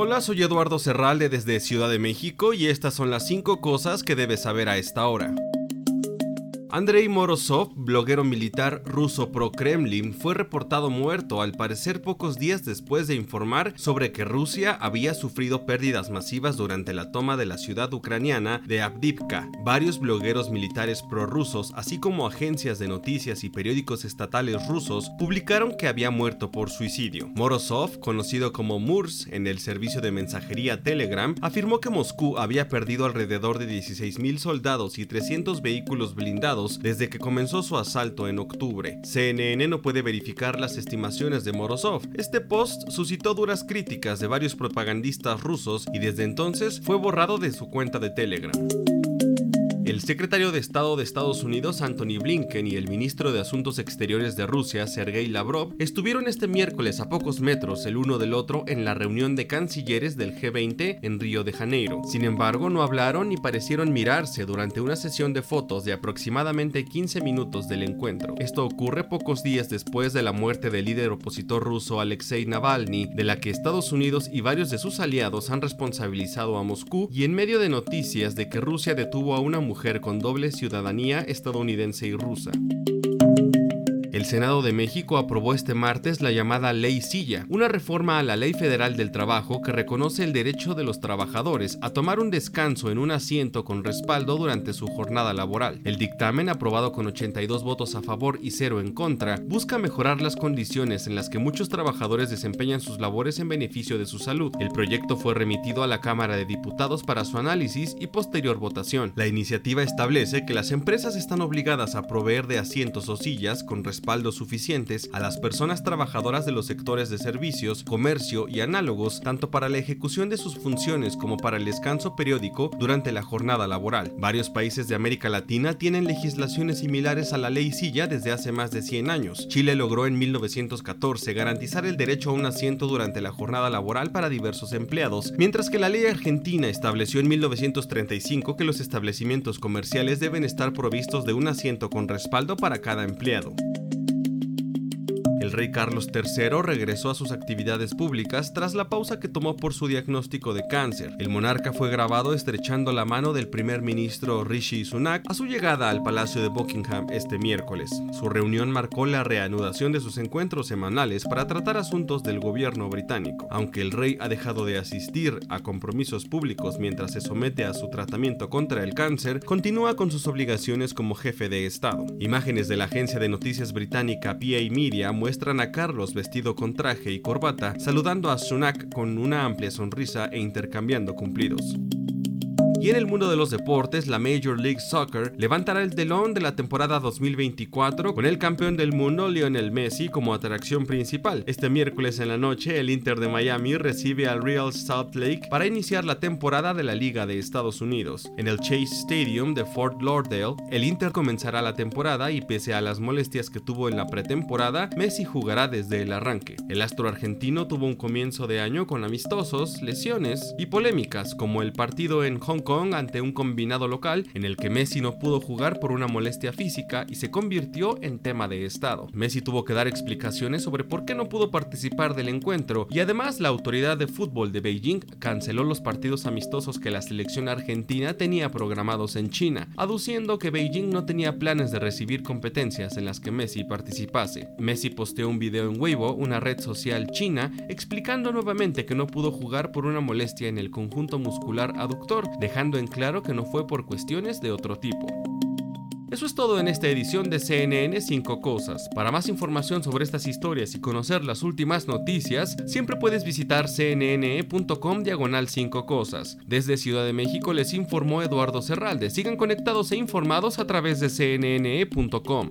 Hola, soy Eduardo Serralde desde Ciudad de México y estas son las 5 cosas que debes saber a esta hora. Andrei Morozov, bloguero militar ruso pro-Kremlin, fue reportado muerto al parecer pocos días después de informar sobre que Rusia había sufrido pérdidas masivas durante la toma de la ciudad ucraniana de Avdivka. Varios blogueros militares prorrusos, así como agencias de noticias y periódicos estatales rusos, publicaron que había muerto por suicidio. Morozov, conocido como Murs en el servicio de mensajería Telegram, afirmó que Moscú había perdido alrededor de 16.000 soldados y 300 vehículos blindados desde que comenzó su asalto en octubre. CNN no puede verificar las estimaciones de Morozov. Este post suscitó duras críticas de varios propagandistas rusos y desde entonces fue borrado de su cuenta de Telegram. El secretario de Estado de Estados Unidos, Anthony Blinken, y el ministro de Asuntos Exteriores de Rusia, Sergei Lavrov, estuvieron este miércoles a pocos metros el uno del otro en la reunión de cancilleres del G20 en Río de Janeiro. Sin embargo, no hablaron ni parecieron mirarse durante una sesión de fotos de aproximadamente 15 minutos del encuentro. Esto ocurre pocos días después de la muerte del líder opositor ruso Alexei Navalny, de la que Estados Unidos y varios de sus aliados han responsabilizado a Moscú, y en medio de noticias de que Rusia detuvo a una mujer con doble ciudadanía estadounidense y rusa. El Senado de México aprobó este martes la llamada Ley Silla, una reforma a la Ley Federal del Trabajo que reconoce el derecho de los trabajadores a tomar un descanso en un asiento con respaldo durante su jornada laboral. El dictamen, aprobado con 82 votos a favor y 0 en contra, busca mejorar las condiciones en las que muchos trabajadores desempeñan sus labores en beneficio de su salud. El proyecto fue remitido a la Cámara de Diputados para su análisis y posterior votación. La iniciativa establece que las empresas están obligadas a proveer de asientos o sillas con respaldo suficientes a las personas trabajadoras de los sectores de servicios, comercio y análogos, tanto para la ejecución de sus funciones como para el descanso periódico durante la jornada laboral. Varios países de América Latina tienen legislaciones similares a la ley Silla desde hace más de 100 años. Chile logró en 1914 garantizar el derecho a un asiento durante la jornada laboral para diversos empleados, mientras que la ley argentina estableció en 1935 que los establecimientos comerciales deben estar provistos de un asiento con respaldo para cada empleado. El rey Carlos III regresó a sus actividades públicas tras la pausa que tomó por su diagnóstico de cáncer. El monarca fue grabado estrechando la mano del primer ministro Rishi Sunak a su llegada al Palacio de Buckingham este miércoles. Su reunión marcó la reanudación de sus encuentros semanales para tratar asuntos del gobierno británico. Aunque el rey ha dejado de asistir a compromisos públicos mientras se somete a su tratamiento contra el cáncer, continúa con sus obligaciones como jefe de Estado. Imágenes de la agencia de noticias británica PA Media muestran a Carlos vestido con traje y corbata, saludando a Sunak con una amplia sonrisa e intercambiando cumplidos. Y en el mundo de los deportes, la Major League Soccer levantará el telón de la temporada 2024 con el campeón del mundo Lionel Messi como atracción principal. Este miércoles en la noche, el Inter de Miami recibe al Real Salt Lake para iniciar la temporada de la Liga de Estados Unidos. En el Chase Stadium de Fort Lauderdale, el Inter comenzará la temporada y pese a las molestias que tuvo en la pretemporada, Messi jugará desde el arranque. El astro argentino tuvo un comienzo de año con amistosos, lesiones y polémicas como el partido en Hong Kong ante un combinado local en el que Messi no pudo jugar por una molestia física y se convirtió en tema de Estado. Messi tuvo que dar explicaciones sobre por qué no pudo participar del encuentro y además la autoridad de fútbol de Beijing canceló los partidos amistosos que la selección argentina tenía programados en China, aduciendo que Beijing no tenía planes de recibir competencias en las que Messi participase. Messi posteó un video en Weibo, una red social china, explicando nuevamente que no pudo jugar por una molestia en el conjunto muscular aductor, dejando en claro que no fue por cuestiones de otro tipo. Eso es todo en esta edición de CNN 5 Cosas. Para más información sobre estas historias y conocer las últimas noticias, siempre puedes visitar cnne.com diagonal 5 Cosas. Desde Ciudad de México les informó Eduardo Serralde. Sigan conectados e informados a través de cnne.com.